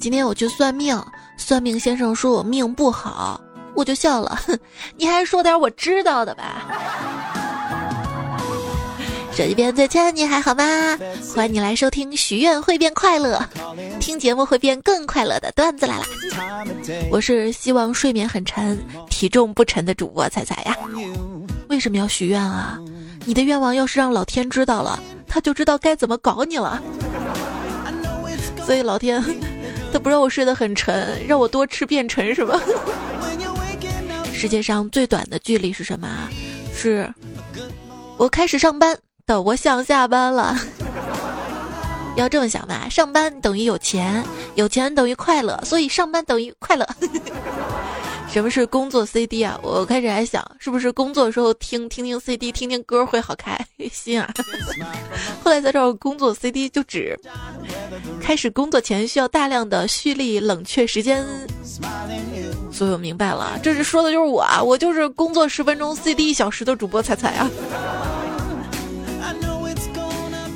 今天我去算命，算命先生说我命不好，我就笑了。哼，你还是说点我知道的吧。手机边最亲爱的你还好吗？欢迎你来收听《许愿会变快乐》，听节目会变更快乐的段子来啦。我是希望睡眠很沉，体重不沉的主播彩彩呀。为什么要许愿啊？你的愿望要是让老天知道了，他就知道该怎么搞你了。所以老天，他不让我睡得很沉，让我多吃变沉是吧？世界上最短的距离是什么？是我开始上班。等我想下班了，要这么想吧，上班等于有钱，有钱等于快乐，所以上班等于快乐。什么是工作 CD 啊？我开始还想，是不是工作的时候听听听 CD，听听歌会好开心啊？后来才知道，工作 CD 就指开始工作前需要大量的蓄力冷却时间。所以我明白了，这是说的就是我啊，我就是工作十分钟 CD 一小时的主播彩彩啊。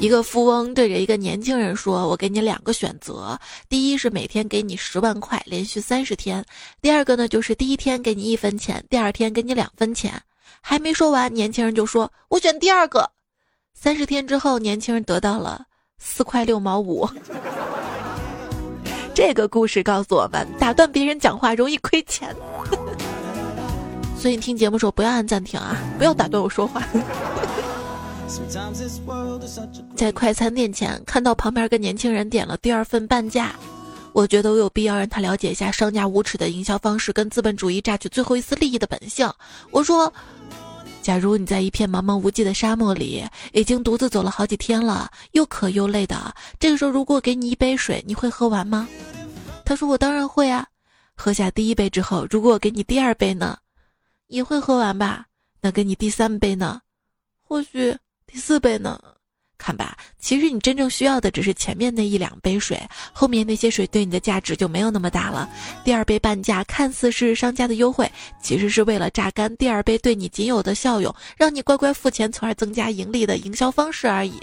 一个富翁对着一个年轻人说：“我给你两个选择，第一是每天给你十万块，连续三十天；第二个呢，就是第一天给你一分钱，第二天给你两分钱。”还没说完，年轻人就说：“我选第二个。”三十天之后，年轻人得到了四块六毛五。这个故事告诉我们，打断别人讲话容易亏钱。所以你听节目时候不要按暂停啊，不要打断我说话。在快餐店前看到旁边个年轻人点了第二份半价，我觉得我有必要让他了解一下商家无耻的营销方式跟资本主义榨取最后一丝利益的本性。我说，假如你在一片茫茫无际的沙漠里，已经独自走了好几天了，又渴又累的，这个时候如果给你一杯水，你会喝完吗？他说我当然会啊。喝下第一杯之后，如果我给你第二杯呢，也会喝完吧？那给你第三杯呢？或许。第四杯呢？看吧，其实你真正需要的只是前面那一两杯水，后面那些水对你的价值就没有那么大了。第二杯半价看似是商家的优惠，其实是为了榨干第二杯对你仅有的效用，让你乖乖付钱，从而增加盈利的营销方式而已。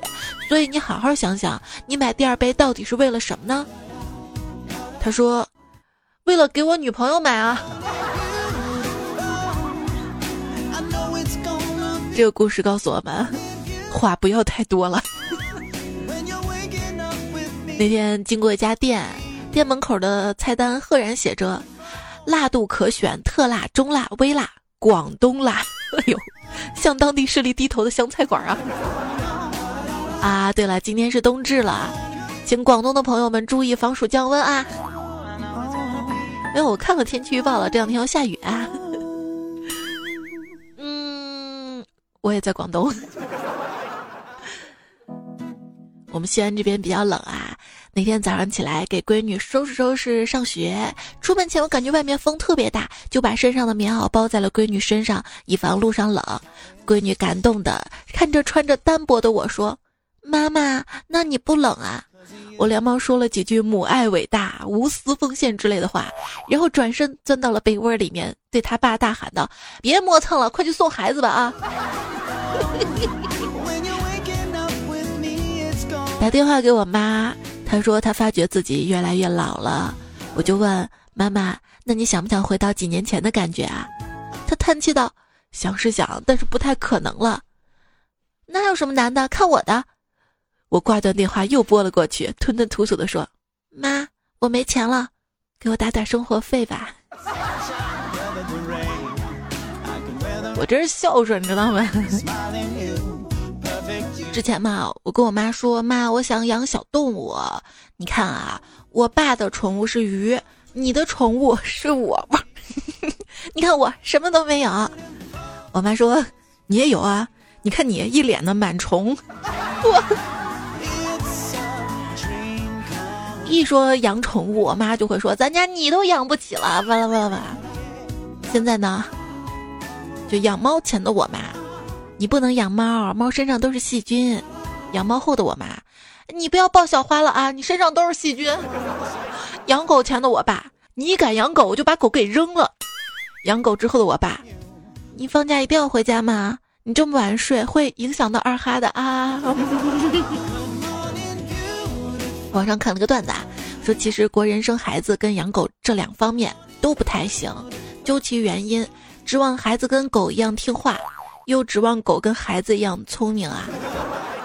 所以你好好想想，你买第二杯到底是为了什么呢？他说：“为了给我女朋友买啊。”这个故事告诉我们。话不要太多了。那天经过一家店，店门口的菜单赫然写着“辣度可选，特辣、中辣、微辣、广东辣”。哎呦，向当地势力低头的湘菜馆啊！啊，对了，今天是冬至了，请广东的朋友们注意防暑降温啊！哎，我看了天气预报了，这两天要下雨啊。嗯，我也在广东。我们西安这边比较冷啊，那天早上起来给闺女收拾收拾上学，出门前我感觉外面风特别大，就把身上的棉袄包在了闺女身上，以防路上冷。闺女感动的看着穿着单薄的我说：“妈妈，那你不冷啊？”我连忙说了几句“母爱伟大，无私奉献”之类的话，然后转身钻到了被窝里面，对他爸大喊道：“别磨蹭了，快去送孩子吧啊！” 打电话给我妈，她说她发觉自己越来越老了。我就问妈妈：“那你想不想回到几年前的感觉啊？”她叹气道：“想是想，但是不太可能了。”那有什么难的？看我的！我挂断电话又拨了过去，吞吞吐吐的说：“妈，我没钱了，给我打点生活费吧。”我真是孝顺，你知道吗？之前嘛，我跟我妈说，妈，我想养小动物。你看啊，我爸的宠物是鱼，你的宠物是我。你看我什么都没有。我妈说，你也有啊。你看你一脸的螨虫。我一说养宠物，我妈就会说，咱家你都养不起了。完了完了完了。现在呢，就养猫前的我妈。你不能养猫，猫身上都是细菌。养猫后的我妈，你不要抱小花了啊，你身上都是细菌。养狗前的我爸，你敢养狗，我就把狗给扔了。养狗之后的我爸，你放假一定要回家吗？你这么晚睡会影响到二哈的啊。网上看了个段子，啊，说其实国人生孩子跟养狗这两方面都不太行，究其原因，指望孩子跟狗一样听话，又指望狗跟孩子一样聪明啊。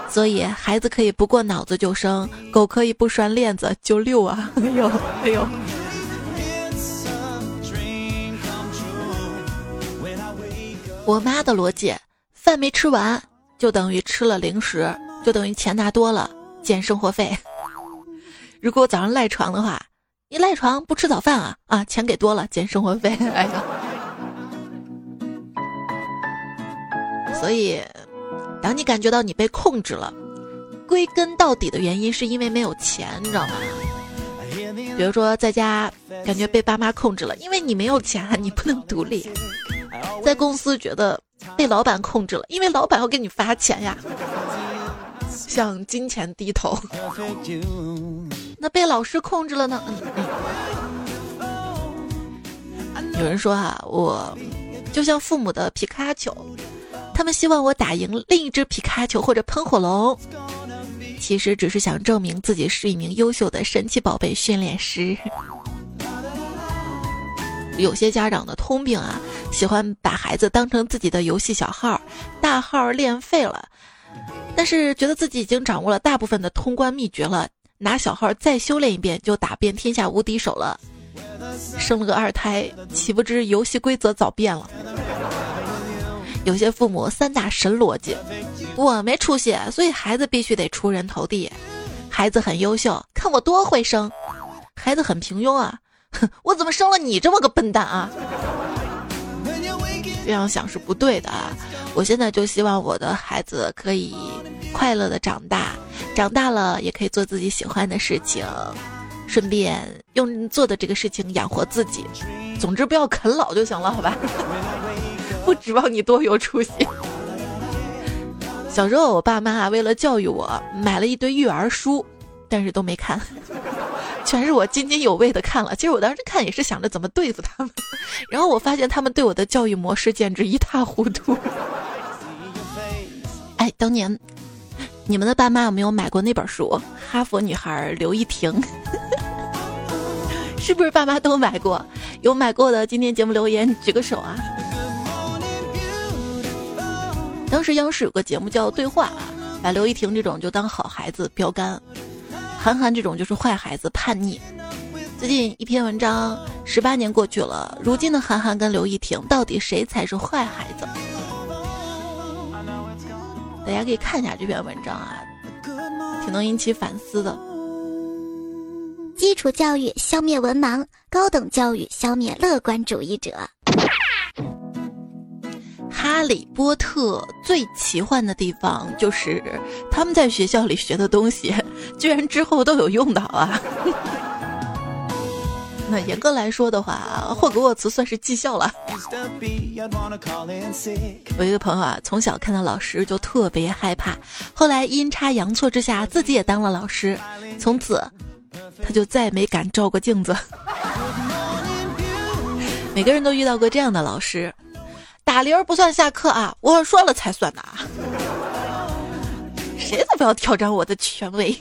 所以孩子可以不过脑子就生，狗可以不拴链子就遛啊。哎呦哎呦。我妈的逻辑，饭没吃完就等于吃了零食，就等于钱拿多了减生活费。如果早上赖床的话，你赖床不吃早饭啊啊，钱给多了减生活费。哎呀，所以当你感觉到你被控制了，归根到底的原因是因为没有钱，你知道吗？比如说在家感觉被爸妈控制了，因为你没有钱，你不能独立。在公司觉得被老板控制了，因为老板要给你发钱呀，向金钱低头。那被老师控制了呢？有人说哈，我就像父母的皮卡丘，他们希望我打赢另一只皮卡丘或者喷火龙，其实只是想证明自己是一名优秀的神奇宝贝训练师。有些家长的通病啊，喜欢把孩子当成自己的游戏小号，大号练废了，但是觉得自己已经掌握了大部分的通关秘诀了，拿小号再修炼一遍就打遍天下无敌手了。生了个二胎，岂不知游戏规则早变了。有些父母三大神逻辑：我没出息，所以孩子必须得出人头地；孩子很优秀，看我多会生；孩子很平庸啊。哼 我怎么生了你这么个笨蛋啊？这样想是不对的啊！我现在就希望我的孩子可以快乐的长大，长大了也可以做自己喜欢的事情，顺便用做的这个事情养活自己。总之不要啃老就行了，好吧？不指望你多有出息。小时候我爸妈为了教育我，买了一堆育儿书，但是都没看。全是我津津有味的看了，其实我当时看也是想着怎么对付他们，然后我发现他们对我的教育模式简直一塌糊涂。哎，当年你们的爸妈有没有买过那本书《哈佛女孩刘亦婷》？是不是爸妈都买过？有买过的，今天节目留言举个手啊！当时央视有个节目叫《对话》，把刘亦婷这种就当好孩子标杆。韩寒这种就是坏孩子，叛逆。最近一篇文章，十八年过去了，如今的韩寒跟刘亦婷，到底谁才是坏孩子？大家可以看一下这篇文章啊，挺能引起反思的。基础教育消灭文盲，高等教育消灭乐观主义者。哈利波特最奇幻的地方就是他们在学校里学的东西，居然之后都有用到啊！那严格来说的话，霍格沃茨算是技校了。我一个朋友啊，从小看到老师就特别害怕，后来阴差阳错之下自己也当了老师，从此他就再没敢照过镜子。每个人都遇到过这样的老师。打铃不算下课啊，我说了才算的啊！谁都不要挑战我的权威。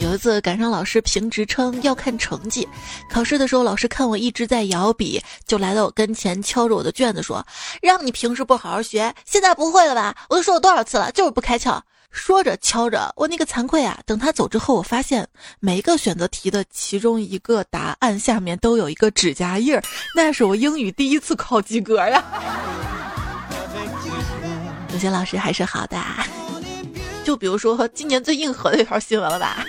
有一次赶上老师评职称要看成绩，考试的时候老师看我一直在摇笔，就来到我跟前敲着我的卷子说：“让你平时不好好学，现在不会了吧？我都说了多少次了，就是不开窍。”说着敲着，我那个惭愧啊！等他走之后，我发现每一个选择题的其中一个答案下面都有一个指甲印儿，那是我英语第一次考及格呀！有些老师还是好的，就比如说今年最硬核的一条新闻了吧？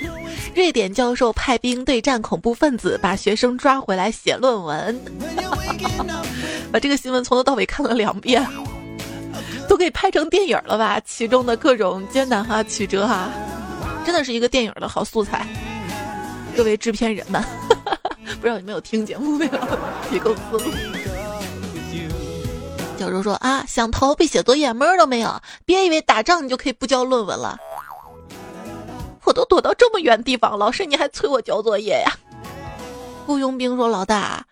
瑞典教授派兵对战恐怖分子，把学生抓回来写论文，把这个新闻从头到尾看了两遍。都可以拍成电影了吧？其中的各种艰难哈曲折哈，真的是一个电影的好素材。各位制片人们，不知道你们有听节目没有？提供思路。教授说啊，想逃避写作业门儿都没有，别以为打仗你就可以不交论文了。我都躲到这么远地方，老师你还催我交作业呀？雇佣兵说老大，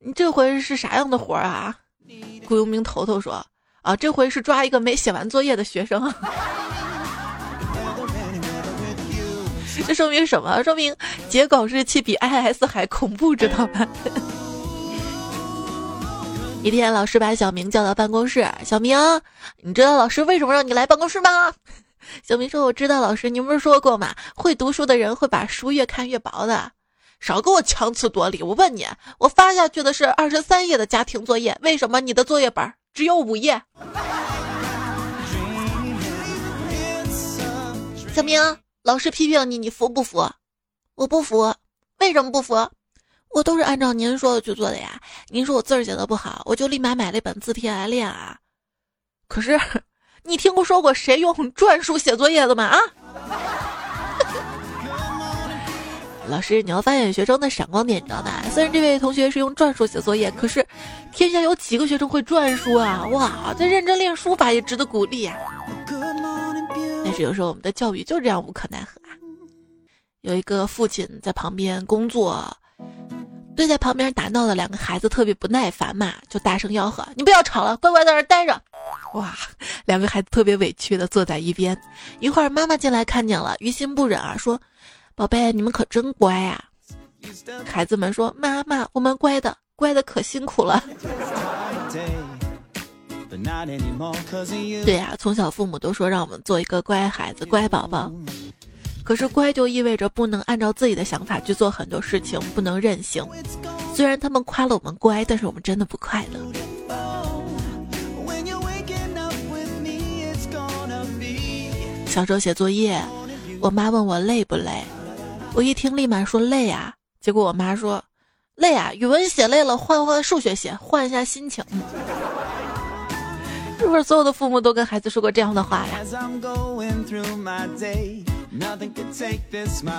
你这回是啥样的活儿啊？雇佣兵头头说。啊，这回是抓一个没写完作业的学生。这说明什么？说明截稿日期比 IS 还恐怖，知道吧？一天，老师把小明叫到办公室。小明，你知道老师为什么让你来办公室吗？小明说：“我知道，老师，您不是说过吗？会读书的人会把书越看越薄的。少给我强词夺理！我问你，我发下去的是二十三页的家庭作业，为什么你的作业本只有五页？”小明，老师批评你，你服不服？我不服。为什么不服？我都是按照您说的去做的呀。您说我字儿写的不好，我就立马买了一本字帖来练啊。可是，你听过说过谁用篆书写作业的吗？啊？老师，你要发现学生的闪光点，你知道吧？虽然这位同学是用篆书写作业，可是天下有几个学生会篆书啊？哇，这认真练书法也值得鼓励啊。但是有时候我们的教育就这样无可奈何啊。有一个父亲在旁边工作。对在旁边打闹的两个孩子特别不耐烦嘛，就大声吆喝：“你不要吵了，乖乖在这待着。”哇，两个孩子特别委屈的坐在一边。一会儿妈妈进来看见了，于心不忍啊，说：“宝贝，你们可真乖呀。”孩子们说：“妈妈，我们乖的，乖的可辛苦了。”对呀，从小父母都说让我们做一个乖孩子、乖宝宝。可是乖就意味着不能按照自己的想法去做很多事情，不能任性。虽然他们夸了我们乖，但是我们真的不快乐。小时候写作业，我妈问我累不累，我一听立马说累啊。结果我妈说，累啊，语文写累了，换换数学写，换一下心情。是不是所有的父母都跟孩子说过这样的话呀？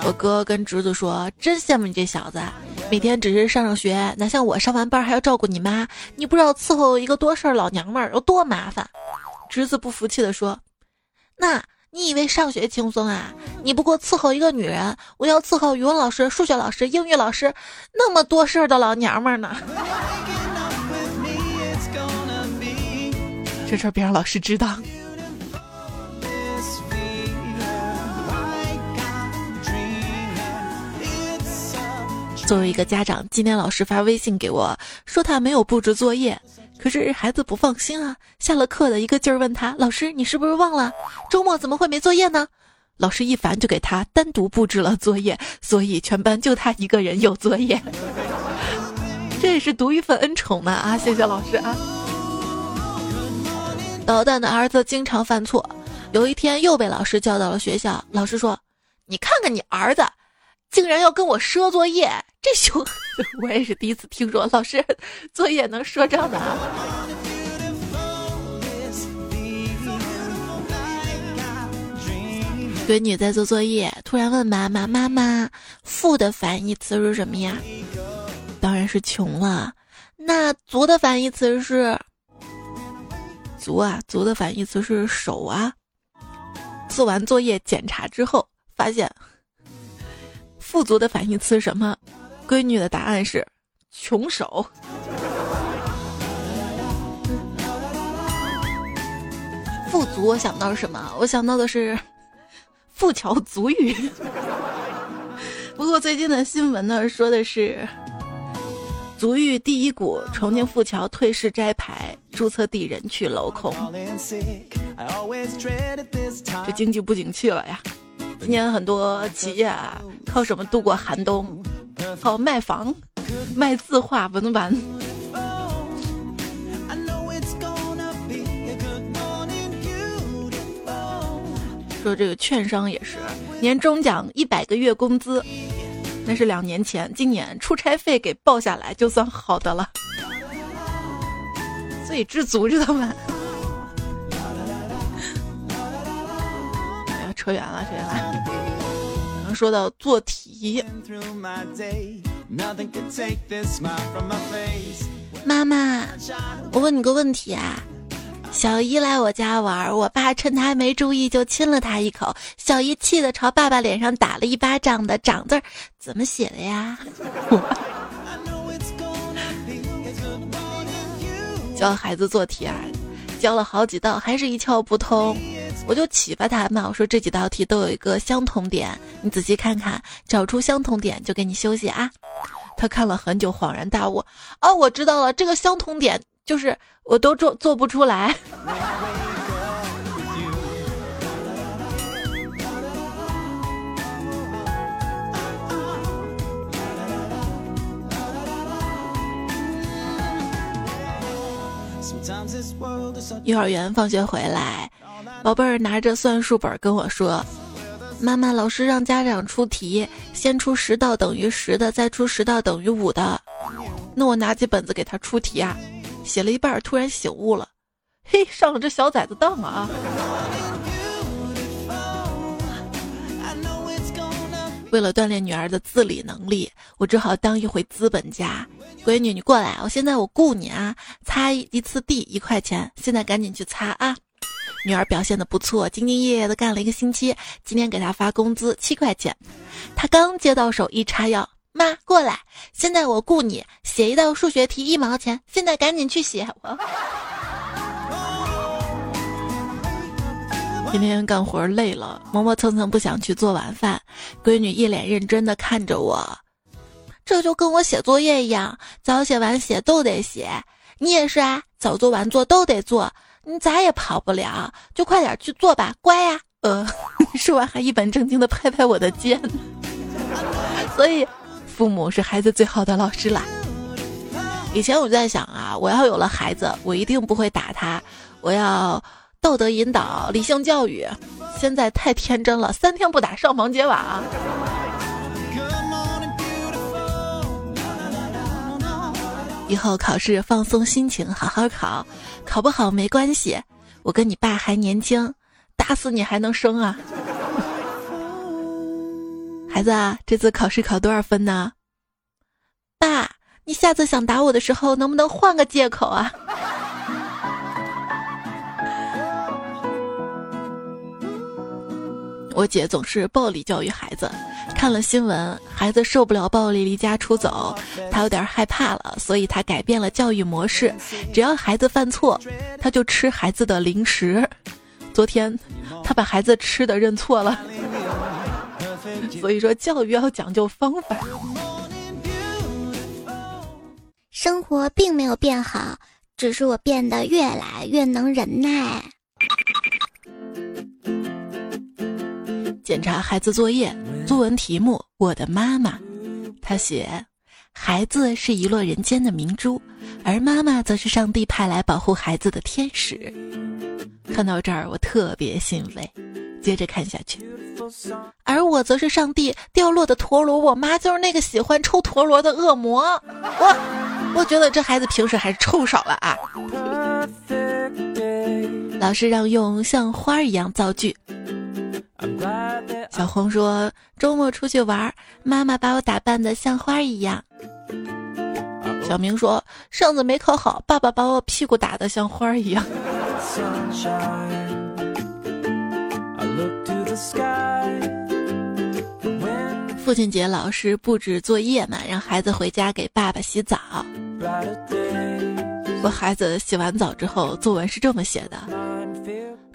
我哥跟侄子说：“真羡慕你这小子，每天只是上上学，哪像我上完班还要照顾你妈。你不知道伺候一个多事儿老娘们儿有多麻烦。”侄子不服气的说：“那你以为上学轻松啊？你不过伺候一个女人，我要伺候语文老师、数学老师、英语老师，那么多事儿的老娘们儿呢。”这事儿别让老师知道。作为一个家长，今天老师发微信给我，说他没有布置作业，可是孩子不放心啊，下了课的一个劲儿问他：“老师，你是不是忘了周末怎么会没作业呢？”老师一烦就给他单独布置了作业，所以全班就他一个人有作业。这也是独一份恩宠呢啊！谢谢老师啊。捣蛋的儿子经常犯错，有一天又被老师叫到了学校。老师说：“你看看你儿子，竟然要跟我赊作业。”这熊，我也是第一次听说，老师作业能赊账的啊！闺女在做作业，突然问妈妈：“妈妈，富的反义词是什么呀？”当然是穷了。那足的反义词是？足啊，足的反义词是手啊。做完作业检查之后，发现富足的反义词什么？闺女的答案是穷手。富足，我想到什么？我想到的是富桥足浴。不过最近的新闻呢，说的是足浴第一股，重庆富桥退市摘牌，注册地人去楼空。这经济不景气了呀！今年很多企业啊，靠什么度过寒冬？靠卖房，卖字画文玩。说这个券商也是，年终奖一百个月工资，那是两年前，今年出差费给报下来就算好的了，所以知足知道吗？哎呀，扯远了，扯远了。说到做题，妈妈，我问你个问题啊。小姨来我家玩，我爸趁她没注意就亲了她一口，小姨气得朝爸爸脸上打了一巴掌的“掌”字怎么写的呀？教孩子做题啊，教了好几道还是一窍不通。我就启发他嘛，我说这几道题都有一个相同点，你仔细看看，找出相同点就给你休息啊。他看了很久，恍然大悟，哦，我知道了，这个相同点就是我都做做不出来。幼儿园放学回来，宝贝儿拿着算术本跟我说：“妈妈，老师让家长出题，先出十道等于十的，再出十道等于五的。”那我拿起本子给他出题啊，写了一半，突然醒悟了，嘿，上了这小崽子当啊！为了锻炼女儿的自理能力，我只好当一回资本家。闺女，你过来，我现在我雇你啊，擦一次地一块钱，现在赶紧去擦啊！女儿表现的不错，兢兢业业的干了一个星期，今天给她发工资七块钱。她刚接到手一插腰，妈过来，现在我雇你写一道数学题一毛钱，现在赶紧去写。我。今天干活累了，磨磨蹭蹭不想去做晚饭。闺女一脸认真的看着我，这就跟我写作业一样，早写晚写都得写。你也是啊，早做晚做都得做，你咋也跑不了，就快点去做吧，乖呀。呃，说完还一本正经的拍拍我的肩。所以，父母是孩子最好的老师啦。以前我就在想啊，我要有了孩子，我一定不会打他，我要。道德引导、理性教育，现在太天真了，三天不打上房揭瓦。以后考试放松心情，好好考，考不好没关系，我跟你爸还年轻，打死你还能生啊！孩子，啊这次考试考多少分呢？爸，你下次想打我的时候，能不能换个借口啊？我姐总是暴力教育孩子，看了新闻，孩子受不了暴力离家出走，她有点害怕了，所以她改变了教育模式，只要孩子犯错，她就吃孩子的零食。昨天，她把孩子吃的认错了。所以说，教育要讲究方法。生活并没有变好，只是我变得越来越能忍耐。检查孩子作业，作文题目：我的妈妈。他写：孩子是遗落人间的明珠，而妈妈则是上帝派来保护孩子的天使。看到这儿，我特别欣慰。接着看下去，而我则是上帝掉落的陀螺，我妈就是那个喜欢抽陀螺的恶魔。我，我觉得这孩子平时还是抽少了啊。老师让用像花一样造句。小红说：“周末出去玩，妈妈把我打扮的像花一样。”小明说：“上次没考好，爸爸把我屁股打的像花一样。”父亲节老师布置作业嘛，让孩子回家给爸爸洗澡。我孩子洗完澡之后，作文是这么写的。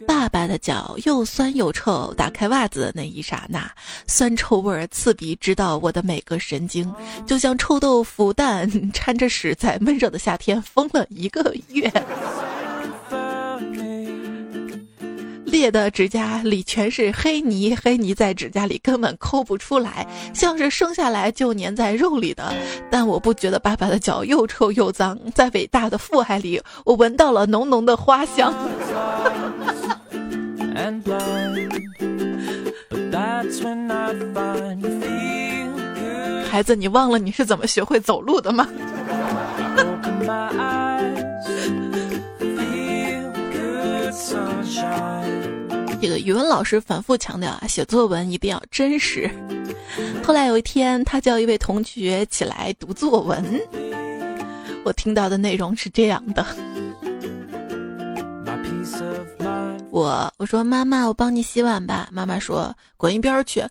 爸爸的脚又酸又臭，打开袜子的那一刹那，酸臭味儿刺鼻，直到我的每个神经，就像臭豆腐蛋掺着屎，在闷热的夏天疯了一个月。裂的指甲里全是黑泥，黑泥在指甲里根本抠不出来，像是生下来就粘在肉里的。但我不觉得爸爸的脚又臭又脏，在伟大的父爱里，我闻到了浓浓的花香。孩子，你忘了你是怎么学会走路的吗？这个语文老师反复强调啊，写作文一定要真实。后来有一天，他叫一位同学起来读作文，我听到的内容是这样的。我我说妈妈，我帮你洗碗吧。妈妈说滚一边去。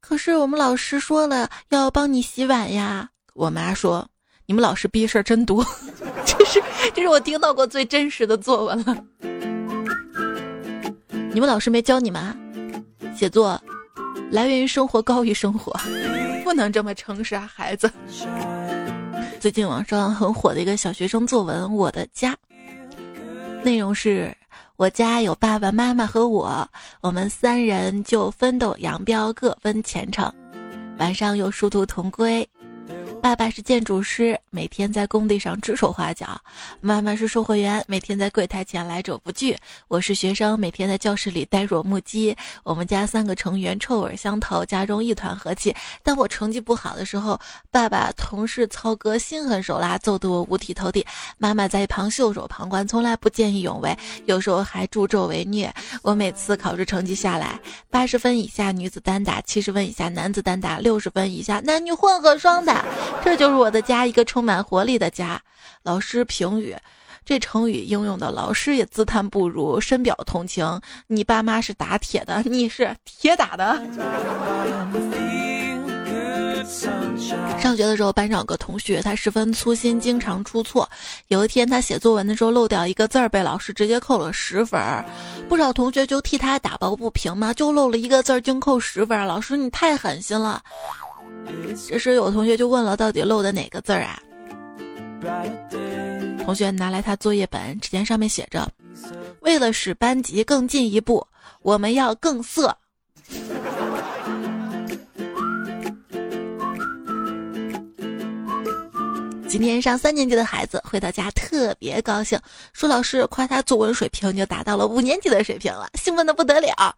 可是我们老师说了要帮你洗碗呀。我妈说你们老师逼事儿真多。这是这是我听到过最真实的作文了。你们老师没教你们啊？写作来源于生活，高于生活，不能这么诚实啊，孩子。最近网上很火的一个小学生作文《我的家》，内容是：我家有爸爸妈妈和我，我们三人就分斗扬镳，各分前程，晚上又殊途同归。爸爸是建筑师，每天在工地上指手画脚；妈妈是售货员，每天在柜台前来者不拒。我是学生，每天在教室里呆若木鸡。我们家三个成员臭味相投，家中一团和气。当我成绩不好的时候，爸爸同事操哥心狠手辣，揍得我五体投地。妈妈在一旁袖手旁观，从来不见义勇为，有时候还助纣为虐。我每次考试成绩下来，八十分以下女子单打，七十分以下男子单打，六十分以下男女混合双打。这就是我的家，一个充满活力的家。老师评语：这成语应用的老师也自叹不如，深表同情。你爸妈是打铁的，你是铁打的。上学的时候，班上有个同学，他十分粗心，经常出错。有一天，他写作文的时候漏掉一个字儿，被老师直接扣了十分。不少同学就替他打抱不平嘛，就漏了一个字儿，竟扣十分。老师，你太狠心了。这时有同学就问了，到底漏的哪个字儿啊？同学拿来他作业本，只见上面写着：“为了使班级更进一步，我们要更色。”今天上三年级的孩子回到家特别高兴，说老师夸他作文水平就达到了五年级的水平了，兴奋的不得了。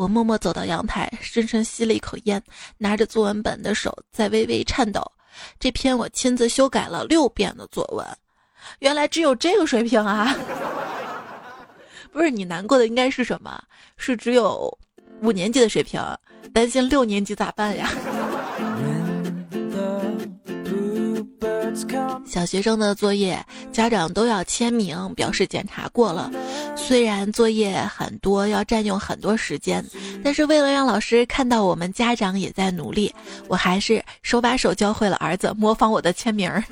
我默默走到阳台，深深吸了一口烟，拿着作文本的手在微微颤抖。这篇我亲自修改了六遍的作文，原来只有这个水平啊！不是你难过的应该是什么？是只有五年级的水平，担心六年级咋办呀？小学生的作业，家长都要签名表示检查过了。虽然作业很多，要占用很多时间，但是为了让老师看到我们家长也在努力，我还是手把手教会了儿子模仿我的签名儿。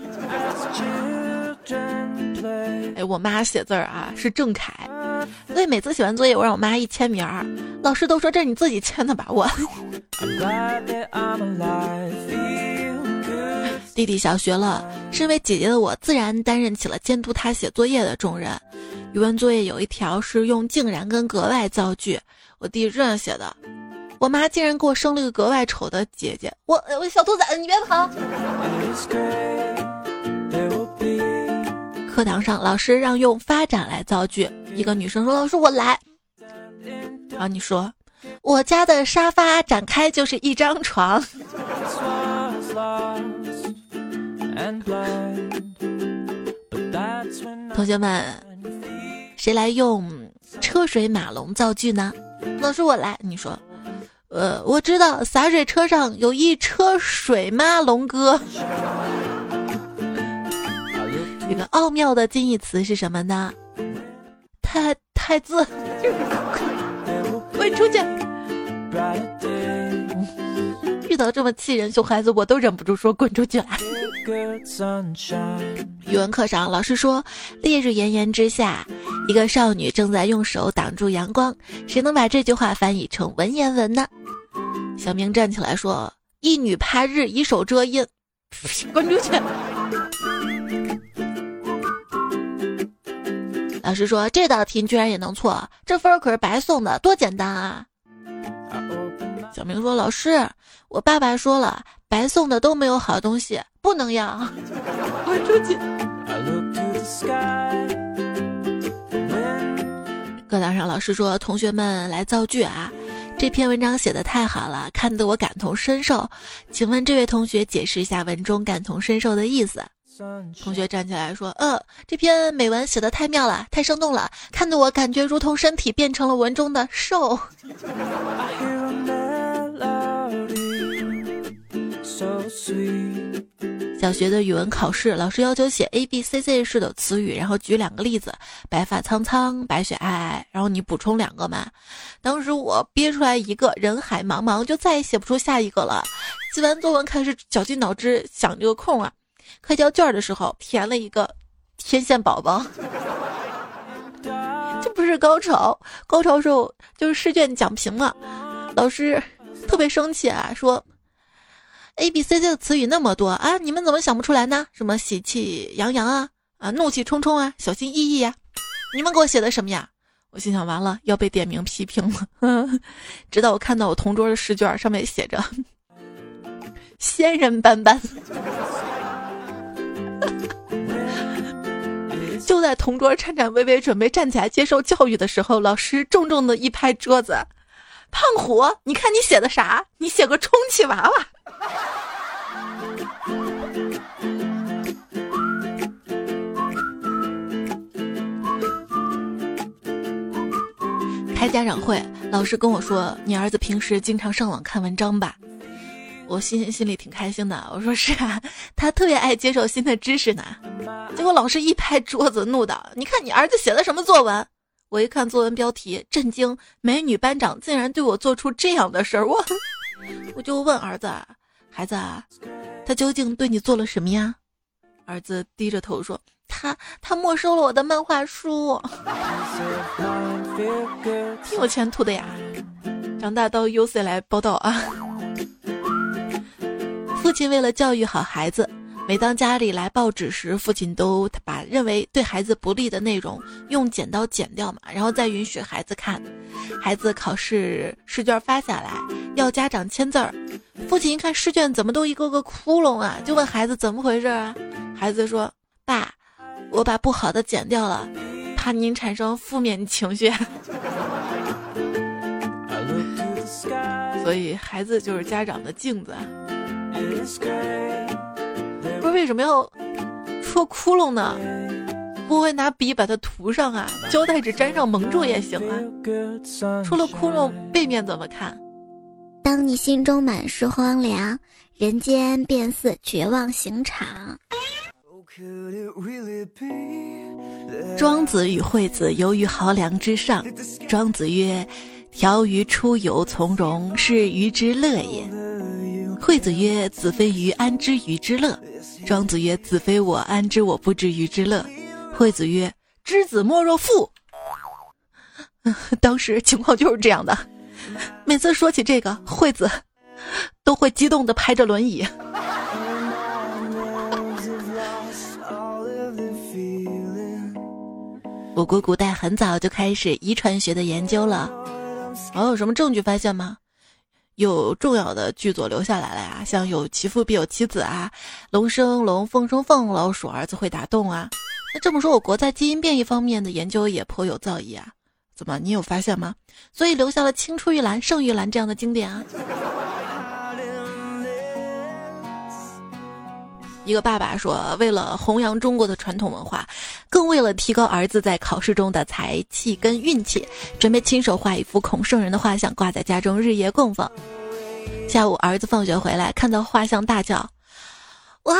哎，我妈写字儿啊是郑恺，所以每次写完作业，我让我妈一签名儿，老师都说这是你自己签的吧？我。弟弟小学了，身为姐姐的我自然担任起了监督他写作业的重任。语文作业有一条是用竟然跟格外造句，我弟这样写的：我妈竟然给我生了个格外丑的姐姐。我我小兔崽子，你别跑！课堂上，老师让用发展来造句，一个女生说：“老师，我来。”然后你说：“我家的沙发展开就是一张床。” 同学们，谁来用车水马龙造句呢？老师，我来。你说，呃，我知道洒水车上有一车水马龙哥。这个奥妙的近义词是什么呢？太太字，滚出去！遇到这么气人熊孩子，我都忍不住说滚出去了。语文课上，老师说：“烈日炎炎之下，一个少女正在用手挡住阳光。谁能把这句话翻译成文言文呢？”小明站起来说：“一女怕日，以手遮阴。”滚出去！老师说：“这道题居然也能错，这分可是白送的，多简单啊！”小明说：“老师，我爸爸说了，白送的都没有好东西，不能要。”滚出去！课堂上，老师说：“同学们来造句啊！这篇文章写的太好了，看得我感同身受。请问这位同学解释一下文中感同身受的意思？”同学站起来说：“嗯，这篇美文写的太妙了，太生动了，看得我感觉如同身体变成了文中的兽。”小学的语文考试，老师要求写 A B C C 式的词语，然后举两个例子：白发苍苍、白雪皑皑，然后你补充两个嘛。当时我憋出来一个，人海茫茫，就再也写不出下一个了。写完作文，开始绞尽脑汁想这个空啊。快交卷的时候，填了一个天线宝宝。这不是高潮，高潮时候就是试卷讲评了，老师特别生气啊，说 A B C D 的词语那么多啊，你们怎么想不出来呢？什么喜气洋洋啊，啊怒气冲冲啊，小心翼翼呀，你们给我写的什么呀？我心想完了要被点名批评了，直到我看到我同桌的试卷上面写着“仙人斑斑”，就在同桌颤颤巍巍准备站起来接受教育的时候，老师重重的一拍桌子：“胖虎，你看你写的啥？你写个充气娃娃。”开家长会，老师跟我说：“你儿子平时经常上网看文章吧？”我心心里挺开心的，我说：“是啊，他特别爱接受新的知识呢。”结果老师一拍桌子，怒道：“你看你儿子写的什么作文？”我一看作文标题，震惊：美女班长竟然对我做出这样的事儿！我 我就问儿子：“孩子，他究竟对你做了什么呀？”儿子低着头说。他他没收了我的漫画书，挺有前途的呀！长大到 UC 来报道啊！父亲为了教育好孩子，每当家里来报纸时，父亲都把认为对孩子不利的内容用剪刀剪掉嘛，然后再允许孩子看。孩子考试试卷发下来，要家长签字儿，父亲一看试卷怎么都一个个窟窿啊，就问孩子怎么回事啊？孩子说：“爸。”我把不好的剪掉了，怕您产生负面情绪。所以孩子就是家长的镜子。不是为什么要戳窟窿呢？不会拿笔把它涂上啊？胶带纸粘上蒙住也行啊。戳了窟窿，背面怎么看？当你心中满是荒凉，人间便似绝望刑场。庄子与惠子游于濠梁之上。庄子曰：“条鱼出游从容，是鱼之乐也。”惠子曰：“子非鱼，安知鱼之乐？”庄子曰：“子非我，安知我不知鱼之乐？”惠子曰：“知子莫若父。” 当时情况就是这样的。每次说起这个，惠子都会激动的拍着轮椅。我国古代很早就开始遗传学的研究了，还有什么证据发现吗？有重要的剧作留下来了呀，像有其父必有其子啊，龙生龙，凤生凤，老鼠儿子会打洞啊。那这么说，我国在基因变异方面的研究也颇有造诣啊？怎么，你有发现吗？所以留下了青出于蓝胜于蓝这样的经典啊。一个爸爸说：“为了弘扬中国的传统文化，更为了提高儿子在考试中的才气跟运气，准备亲手画一幅孔圣人的画像挂在家中，日夜供奉。”下午，儿子放学回来，看到画像，大叫：“哇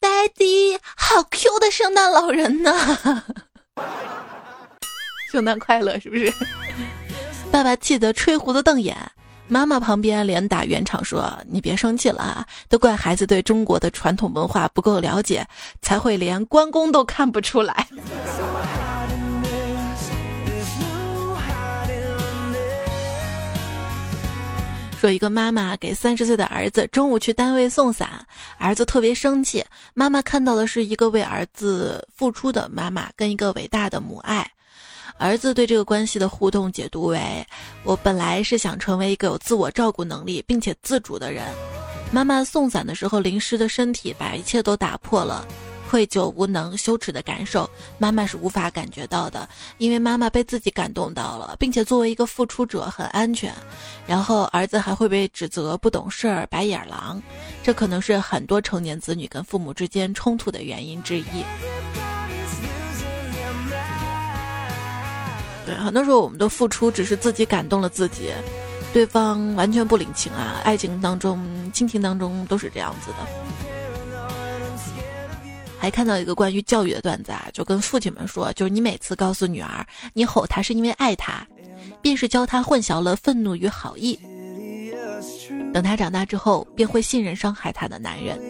，Daddy，好 Q 的圣诞老人呢！圣诞快乐，是不是？”爸爸气得吹胡子瞪眼。妈妈旁边连打圆场说：“你别生气了啊，都怪孩子对中国的传统文化不够了解，才会连关公都看不出来。” 说一个妈妈给三十岁的儿子中午去单位送伞，儿子特别生气。妈妈看到的是一个为儿子付出的妈妈跟一个伟大的母爱。儿子对这个关系的互动解读为：我本来是想成为一个有自我照顾能力并且自主的人。妈妈送伞的时候淋湿的身体把一切都打破了，愧疚、无能、羞耻的感受，妈妈是无法感觉到的，因为妈妈被自己感动到了，并且作为一个付出者很安全。然后儿子还会被指责不懂事儿、白眼狼，这可能是很多成年子女跟父母之间冲突的原因之一。对，很多时候我们的付出只是自己感动了自己，对方完全不领情啊！爱情当中、亲情当中都是这样子的。还看到一个关于教育的段子啊，就跟父亲们说，就是你每次告诉女儿你吼她是因为爱她，便是教她混淆了愤怒与好意。等她长大之后，便会信任伤害她的男人，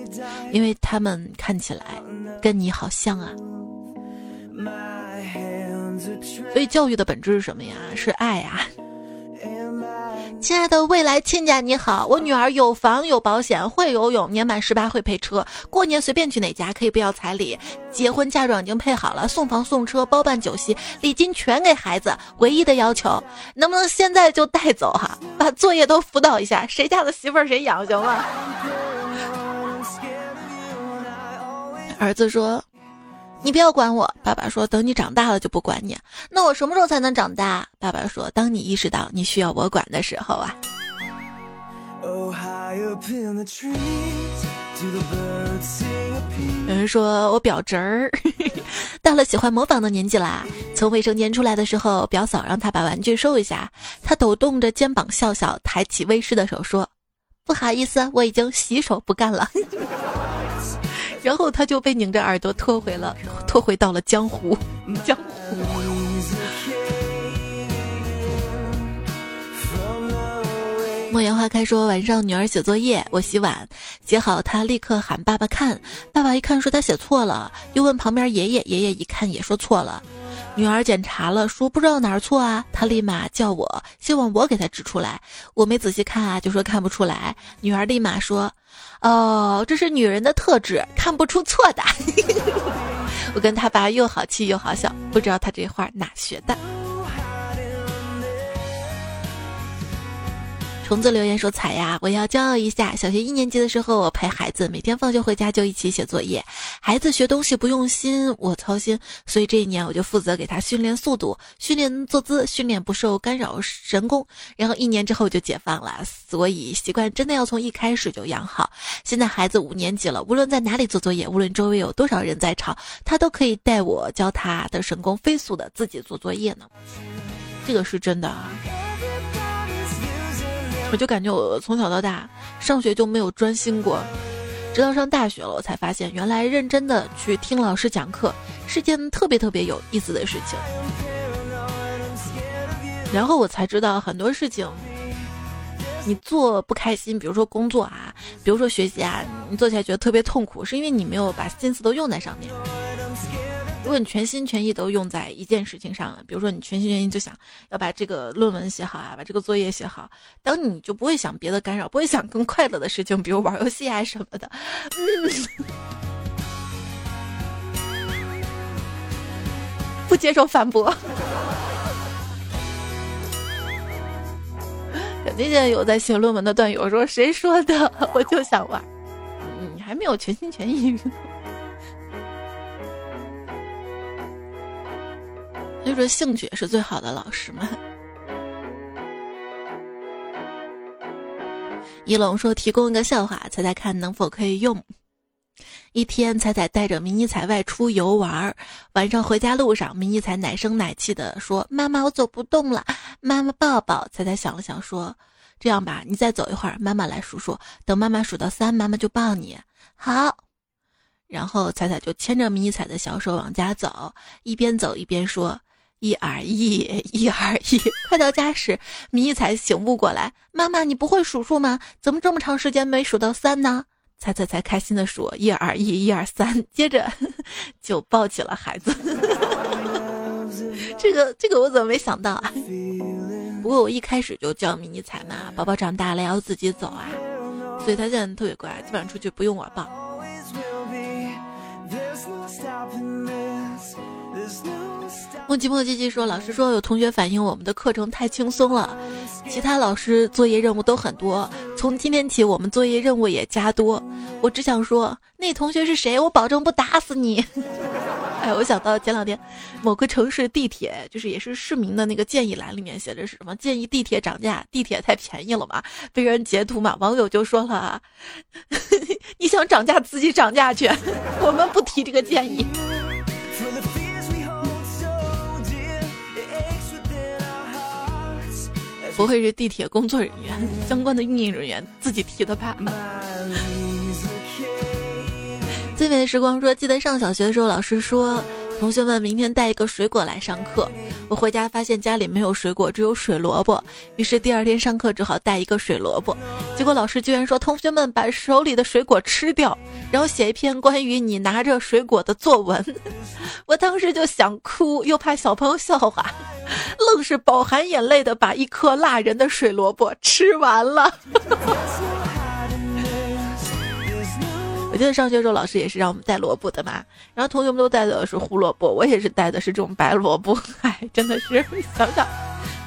因为他们看起来跟你好像啊。所以教育的本质是什么呀？是爱呀。亲爱的未来亲家你好，我女儿有房有保险，会游泳，年满十八会配车，过年随便去哪家可以不要彩礼，结婚嫁妆已经配好了，送房送车包办酒席，礼金全给孩子，唯一的要求能不能现在就带走哈，把作业都辅导一下，谁家的媳妇儿谁养行吗？儿子说。你不要管我，爸爸说等你长大了就不管你。那我什么时候才能长大？爸爸说当你意识到你需要我管的时候啊。有人说我表侄儿 到了喜欢模仿的年纪啦。从卫生间出来的时候，表嫂让他把玩具收一下，他抖动着肩膀笑笑，抬起微湿的手说：“不好意思，我已经洗手不干了。”然后他就被拧着耳朵拖回了，拖回到了江湖。江湖。莫言花开说晚上女儿写作业，我洗碗，写好她立刻喊爸爸看，爸爸一看说他写错了，又问旁边爷爷，爷爷一看也说错了。女儿检查了，说不知道哪儿错啊，他立马叫我，希望我给他指出来。我没仔细看啊，就说看不出来。女儿立马说。哦，这是女人的特质，看不出错的。我跟他爸又好气又好笑，不知道他这话哪学的。虫子留言说：“彩呀，我要骄傲一下。小学一年级的时候，我陪孩子每天放学回家就一起写作业。孩子学东西不用心，我操心，所以这一年我就负责给他训练速度、训练坐姿、训练不受干扰神功。然后一年之后就解放了。所以习惯真的要从一开始就养好。现在孩子五年级了，无论在哪里做作业，无论周围有多少人在吵，他都可以带我教他的神功飞速的自己做作业呢。这个是真的啊。”我就感觉我从小到大上学就没有专心过，直到上大学了，我才发现原来认真的去听老师讲课是件特别特别有意思的事情。然后我才知道很多事情，你做不开心，比如说工作啊，比如说学习啊，你做起来觉得特别痛苦，是因为你没有把心思都用在上面。如果你全心全意都用在一件事情上，比如说你全心全意就想要把这个论文写好啊，把这个作业写好，当你就不会想别的干扰，不会想更快乐的事情，比如玩游戏啊什么的。嗯，不接受反驳。肯定现在有在写论文的段友说：“谁说的？我就想玩。”你还没有全心全意。所以说，兴趣是最好的老师嘛。一龙说：“提供一个笑话，猜猜看能否可以用？”一天，彩彩带着迷你彩外出游玩，晚上回家路上，迷你彩奶声奶气的说：“妈妈，我走不动了，妈妈抱抱。”彩彩想了想说：“这样吧，你再走一会儿，妈妈来数数，等妈妈数到三，妈妈就抱你。”好。然后彩彩就牵着迷你彩的小手往家走，一边走一边说。一二一，一二一，快到家时，迷彩醒悟过来，妈妈，你不会数数吗？怎么这么长时间没数到三呢？彩彩才，开心的数一二一，一二三，接着 就抱起了孩子。这个这个我怎么没想到啊？不过我一开始就叫迷你彩嘛，宝宝长大了要自己走啊，所以他现在特别乖，基本上出去不用我抱。莫吉莫吉吉说：“老师说有同学反映我们的课程太轻松了，其他老师作业任务都很多。从今天起，我们作业任务也加多。我只想说，那同学是谁？我保证不打死你。”哎，我想到前两天某个城市地铁，就是也是市民的那个建议栏里面写的是什么？建议地铁涨价，地铁太便宜了嘛？被人截图嘛？网友就说了：“ 你想涨价自己涨价去，我们不提这个建议。”不会是地铁工作人员相关的运营人员自己提的吧？最美的时光说，记得上小学的时候，老师说同学们明天带一个水果来上课。我回家发现家里没有水果，只有水萝卜。于是第二天上课只好带一个水萝卜。结果老师居然说同学们把手里的水果吃掉，然后写一篇关于你拿着水果的作文。我当时就想哭，又怕小朋友笑话，愣是饱含眼泪的把一颗辣人的水萝卜吃完了。我记得上学时候老师也是让我们带萝卜的嘛，然后同学们都带的是胡萝卜，我也是带的是这种白萝卜。哎，真的是 想想，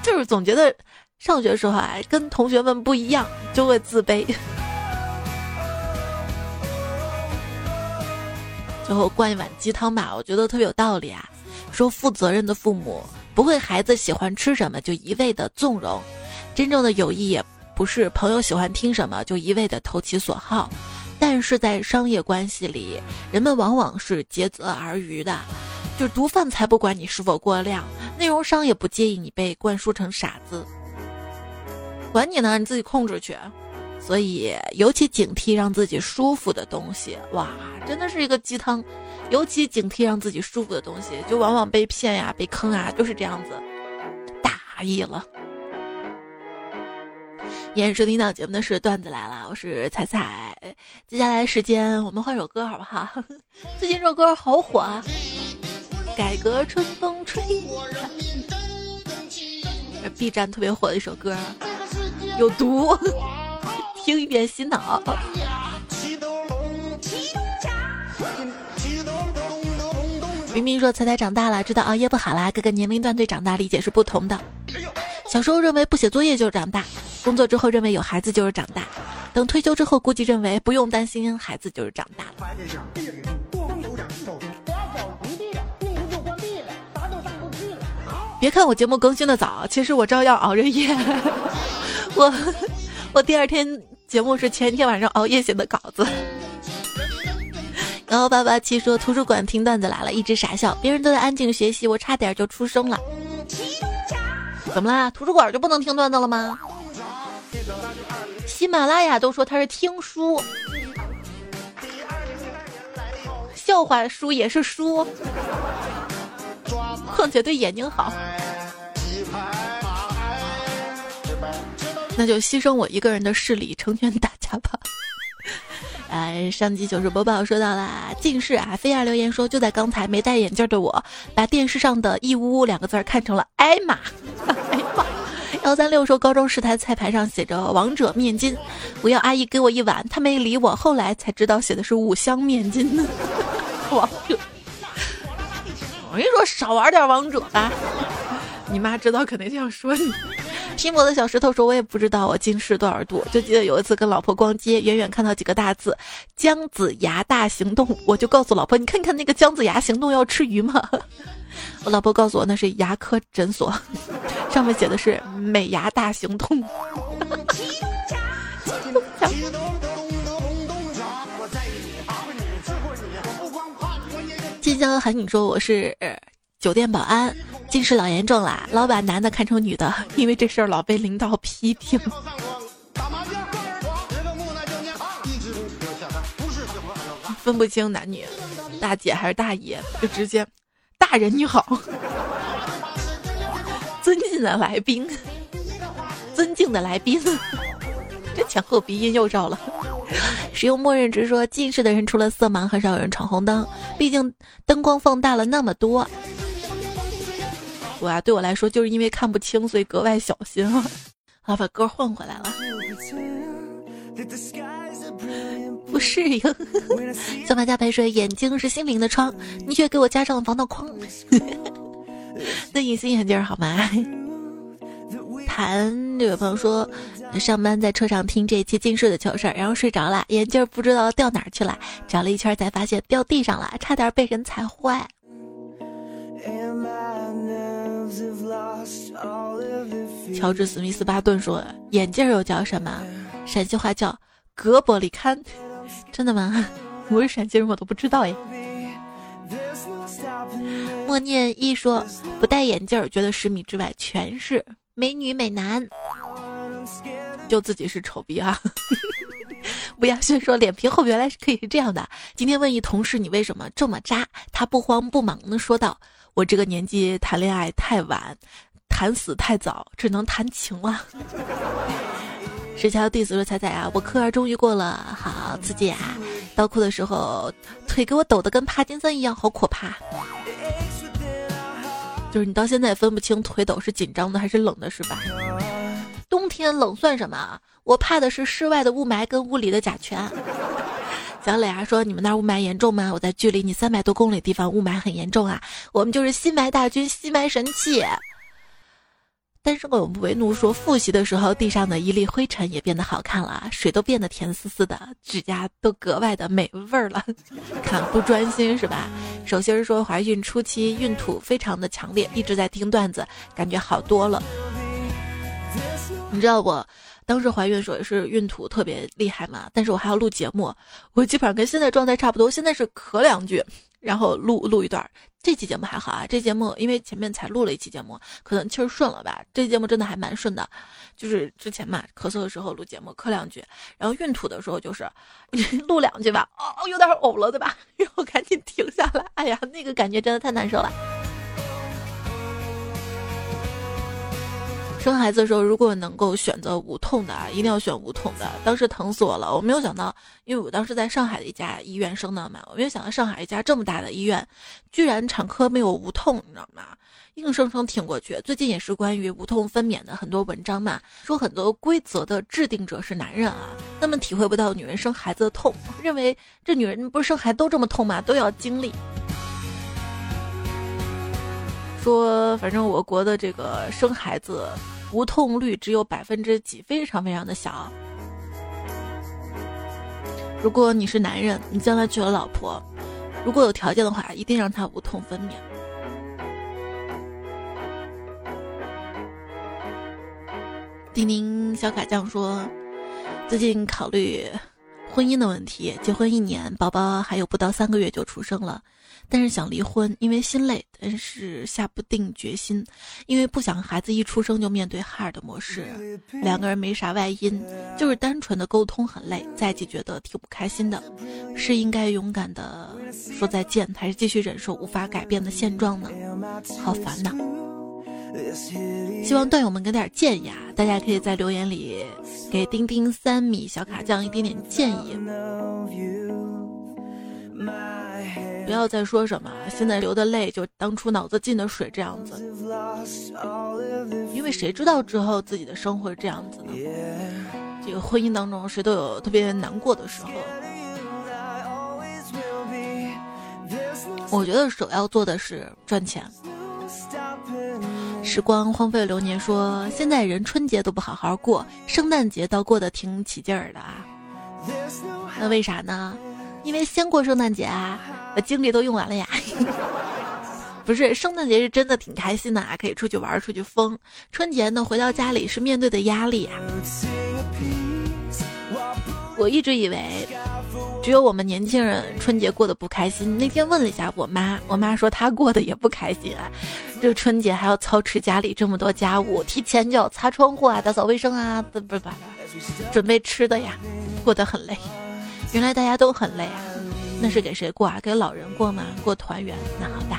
就是总觉得上学时候啊跟同学们不一样，就会自卑。最后灌一碗鸡汤吧，我觉得特别有道理啊。说负责任的父母不会孩子喜欢吃什么就一味的纵容，真正的友谊也不是朋友喜欢听什么就一味的投其所好。但是在商业关系里，人们往往是竭泽而渔的，就毒贩才不管你是否过量，内容商也不介意你被灌输成傻子，管你呢，你自己控制去。所以尤其警惕让自己舒服的东西，哇，真的是一个鸡汤。尤其警惕让自己舒服的东西，就往往被骗呀、被坑啊，就是这样子。大意了。演收听到节目的是段子来了，我是彩彩。接下来时间我们换首歌好不好？最近这首歌好火啊！改革春风吹，B 站特别火的一首歌，有毒，听一遍洗脑。明明说彩彩长大了，知道熬夜不好啦，各个年龄段对长大理解是不同的。小时候认为不写作业就是长大。工作之后认为有孩子就是长大，等退休之后估计认为不用担心孩子就是长大了。别看我节目更新的早，其实我照样熬着夜。我我第二天节目是前一天晚上熬夜写的稿子。然后八八七说图书馆听段子来了，一直傻笑，别人都在安静学习，我差点就出声了。怎么啦？图书馆就不能听段子了吗？喜马拉雅都说他是听书，笑话书也是书，况且对眼睛好，那就牺牲我一个人的视力，成全大家吧。哎，上集糗事播报说到啦，近视啊，飞儿留言说就在刚才，没戴眼镜的我把电视上的一屋两个字看成了艾玛。幺三六说，高中食台菜牌上写着“王者面筋”，我要阿姨给我一碗，她没理我。后来才知道写的是五香面筋。王者，我跟你说，少玩点王者吧。你妈知道肯定这样说你。拼搏的小石头说，我也不知道我近视多少度，就记得有一次跟老婆逛街，远远看到几个大字“姜子牙大行动”，我就告诉老婆：“你看看那个姜子牙行动要吃鱼吗？” 我老婆告诉我那是牙科诊所，上面写的是美牙大行动。金江喊你说我是酒店保安，近视老严重啦，老把男的看成女的，因为这事儿老被领导批评。分不清男女，大姐还是大爷，就直接。大人你好，尊敬的来宾，尊敬的来宾，这前后鼻音又绕了。使用默认值说，近视的人除了色盲，很少有人闯红灯，毕竟灯光放大了那么多。我啊，对我来说，就是因为看不清，所以格外小心啊。好，把歌换回来了。不适应，小马加陪睡，眼睛是心灵的窗，你却给我加上了防盗框。那隐形眼镜好吗？谈这位朋友说，上班在车上听这期近视的糗事儿，然后睡着了，眼镜不知道掉哪儿去了，找了一圈才发现掉地上了，差点被人踩坏。乔治史密斯巴顿说，眼镜又叫什么？陕西话叫隔玻璃看。真的吗？我是陕西人，我都不知道耶。默念一说不戴眼镜，觉得十米之外全是美女美男，就自己是丑逼啊！吴亚轩说：“脸皮厚原来是可以是这样的。”今天问一同事：“你为什么这么渣？”他不慌不忙的说道：“我这个年纪谈恋爱太晚，谈死太早，只能谈情了。”石桥弟子说：“彩彩啊，我科二终于过了，好刺激啊！倒库的时候腿给我抖得跟帕金森一样，好可怕。就是你到现在也分不清腿抖是紧张的还是冷的，是吧？冬天冷算什么？我怕的是室外的雾霾跟屋里的甲醛。”小磊啊说：“你们那雾霾严重吗？我在距离你三百多公里地方，雾霾很严重啊。我们就是吸霾大军，吸霾神器。”但是我们为奴说，复习的时候地上的一粒灰尘也变得好看了，水都变得甜丝丝的，指甲都格外的美味儿了。看不专心是吧？手心儿说怀孕初期孕吐非常的强烈，一直在听段子，感觉好多了。你知道我当时怀孕的时候也是孕吐特别厉害嘛，但是我还要录节目，我基本上跟现在状态差不多，现在是咳两句。然后录录一段，这期节目还好啊。这节目因为前面才录了一期节目，可能气儿顺了吧。这节目真的还蛮顺的，就是之前嘛咳嗽的时候录节目咳两句，然后孕吐的时候就是 录两句吧，哦有点呕了对吧？然后赶紧停下来。哎呀，那个感觉真的太难受了。生孩子的时候，如果能够选择无痛的啊，一定要选无痛的。当时疼死我了，我没有想到，因为我当时在上海的一家医院生的嘛，我没有想到上海一家这么大的医院，居然产科没有无痛，你知道吗？硬生生挺过去。最近也是关于无痛分娩的很多文章嘛，说很多规则的制定者是男人啊，那么体会不到女人生孩子的痛，认为这女人不是生孩都这么痛吗？都要经历。说，反正我国的这个生孩子无痛率只有百分之几，非常非常的小。如果你是男人，你将来娶了老婆，如果有条件的话，一定让她无痛分娩。丁丁小卡酱说，最近考虑婚姻的问题，结婚一年，宝宝还有不到三个月就出生了。但是想离婚，因为心累，但是下不定决心，因为不想孩子一出生就面对哈尔的模式。两个人没啥外因，就是单纯的沟通很累，在一起觉得挺不开心的。是应该勇敢的说再见，还是继续忍受无法改变的现状呢？好烦呐！希望段友们给点建议啊！大家可以在留言里给丁丁三米小卡酱一点点建议。不要再说什么现在流的泪就当初脑子进的水这样子，因为谁知道之后自己的生活这样子呢？这个婚姻当中谁都有特别难过的时候。我觉得首要做的是赚钱。时光荒废流年，说现在人春节都不好好过，圣诞节倒过得挺起劲儿的啊。那为啥呢？因为先过圣诞节啊。精力都用完了呀，不是圣诞节是真的挺开心的啊，可以出去玩，出去疯。春节呢，回到家里是面对的压力啊。我一直以为只有我们年轻人春节过得不开心。那天问了一下我妈，我妈说她过得也不开心啊。这春节还要操持家里这么多家务，提前就要擦窗户啊，打扫卫生啊，不不不，准备吃的呀，过得很累。原来大家都很累啊。那是给谁过啊？给老人过吗？过团圆？那好的。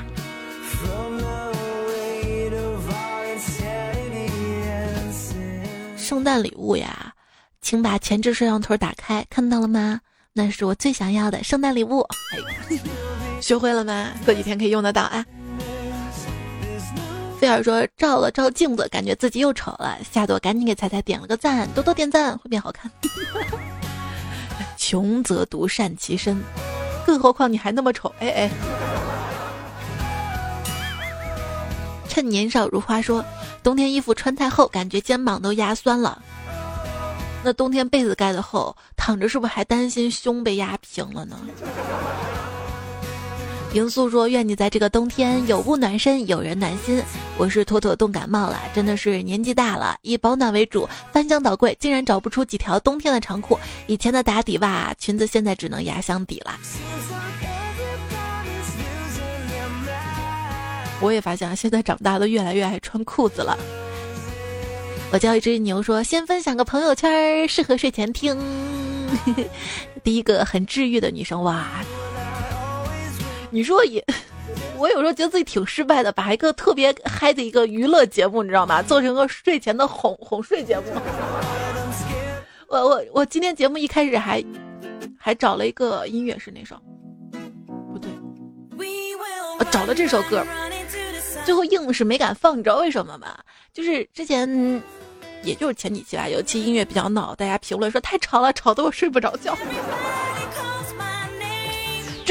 圣诞礼物呀，请把前置摄像头打开，看到了吗？那是我最想要的圣诞礼物。哎，学会了吗？过几天可以用得到啊。菲尔说照了照镜子，感觉自己又丑了。夏朵赶紧给彩彩点了个赞，多多点赞会变好看。穷则独善其身。更何况你还那么丑，哎哎！趁年少如花说，冬天衣服穿太厚，感觉肩膀都压酸了。那冬天被子盖得厚，躺着是不是还担心胸被压平了呢？平素说：“愿你在这个冬天有物暖身，有人暖心。”我是妥妥冻感冒了，真的是年纪大了，以保暖为主，翻箱倒柜竟然找不出几条冬天的长裤。以前的打底袜裙子，现在只能压箱底了。我也发现，现在长大的越来越爱穿裤子了。我叫一只牛说：“先分享个朋友圈，适合睡前听。”第一个很治愈的女生哇！你说也，我有时候觉得自己挺失败的，把一个特别嗨的一个娱乐节目，你知道吗？做成个睡前的哄哄睡节目。我我我今天节目一开始还还找了一个音乐是哪首？不对，我找了这首歌，最后硬是没敢放，你知道为什么吗？就是之前。也就是前几期吧，有一期音乐比较闹，大家评论说太吵了，吵得我睡不着觉。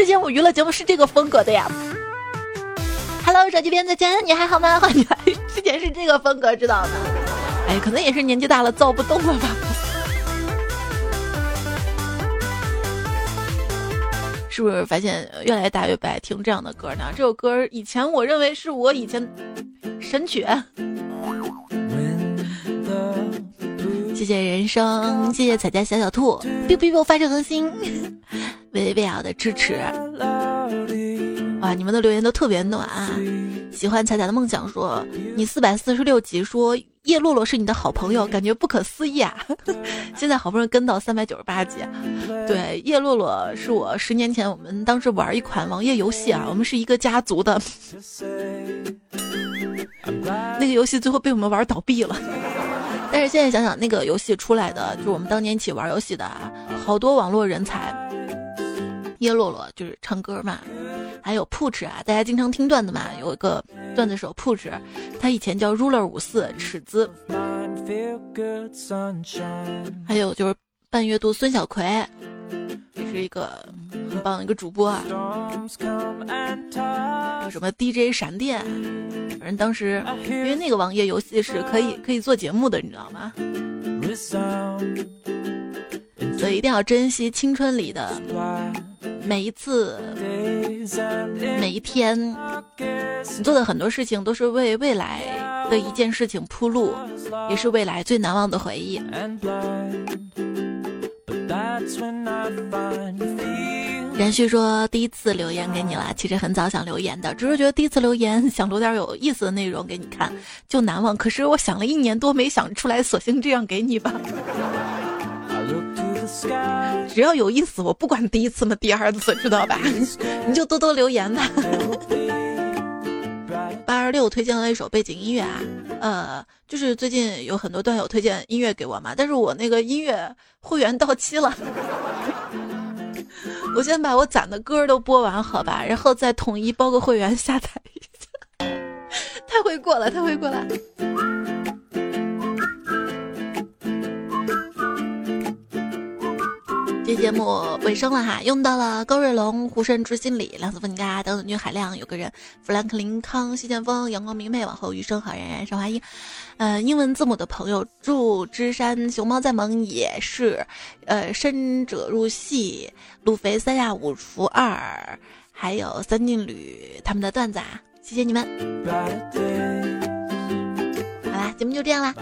之前我娱乐节目是这个风格的呀。Hello，手机边再见，你还好吗？欢迎来。之前是这个风格，知道吗？哎，可能也是年纪大了，躁不动了吧。是不是发现越来越大越不爱听这样的歌呢？这首歌以前我认为是我以前神曲。谢谢人生，谢谢彩家小小兔，biu biu biu 发射恒星，微微微瑶的支持，哇，你们的留言都特别暖啊！喜欢彩彩的梦想说，你四百四十六集说叶洛洛是你的好朋友，感觉不可思议啊！现在好不容易跟到三百九十八集，对，叶洛洛是我十年前我们当时玩一款网页游戏啊，我们是一个家族的，那个游戏最后被我们玩倒闭了。但是现在想想，那个游戏出来的，就是我们当年一起玩游戏的，好多网络人才。叶洛洛就是唱歌嘛，还有 Push 啊，大家经常听段子嘛，有一个段子手 Push，他以前叫 Ruler 五四尺子。还有就是半月度孙小葵，也是一个很棒的一个主播啊。有什么 DJ 闪电？反正当时，因为那个网页游戏是可以可以做节目的，你知道吗？所以一定要珍惜青春里的每一次、每一天。你做的很多事情都是为未来的一件事情铺路，也是未来最难忘的回忆。连续说第一次留言给你了，其实很早想留言的，只是觉得第一次留言想留点有意思的内容给你看，就难忘。可是我想了一年多没想出来，索性这样给你吧。只要有意思，我不管第一次嘛，第二次知道吧？你就多多留言吧。八二六推荐了一首背景音乐啊，呃，就是最近有很多段友推荐音乐给我嘛，但是我那个音乐会员到期了。我先把我攒的歌都播完，好吧，然后再统一包个会员下载一下。太会过了，太会过了。这节目尾声了哈，用到了高瑞龙、胡深之心里、梁子芬嘎等等女海量，有个人弗兰克林康、西剑锋、阳光明媚，往后余生好，冉冉韶华英。呃，英文字母的朋友，祝芝山熊猫再萌也是，呃，深者入戏，路飞三亚五除二，还有三劲旅他们的段子啊，谢谢你们。好啦，节目就这样啦，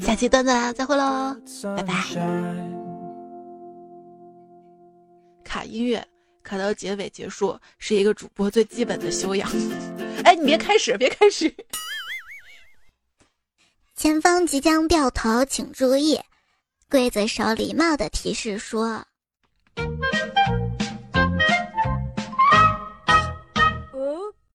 下期段子啦，再会喽，拜拜。卡音乐卡到结尾结束是一个主播最基本的修养。哎，你别开始，别开始。前方即将掉头，请注意。刽子手礼貌的提示说。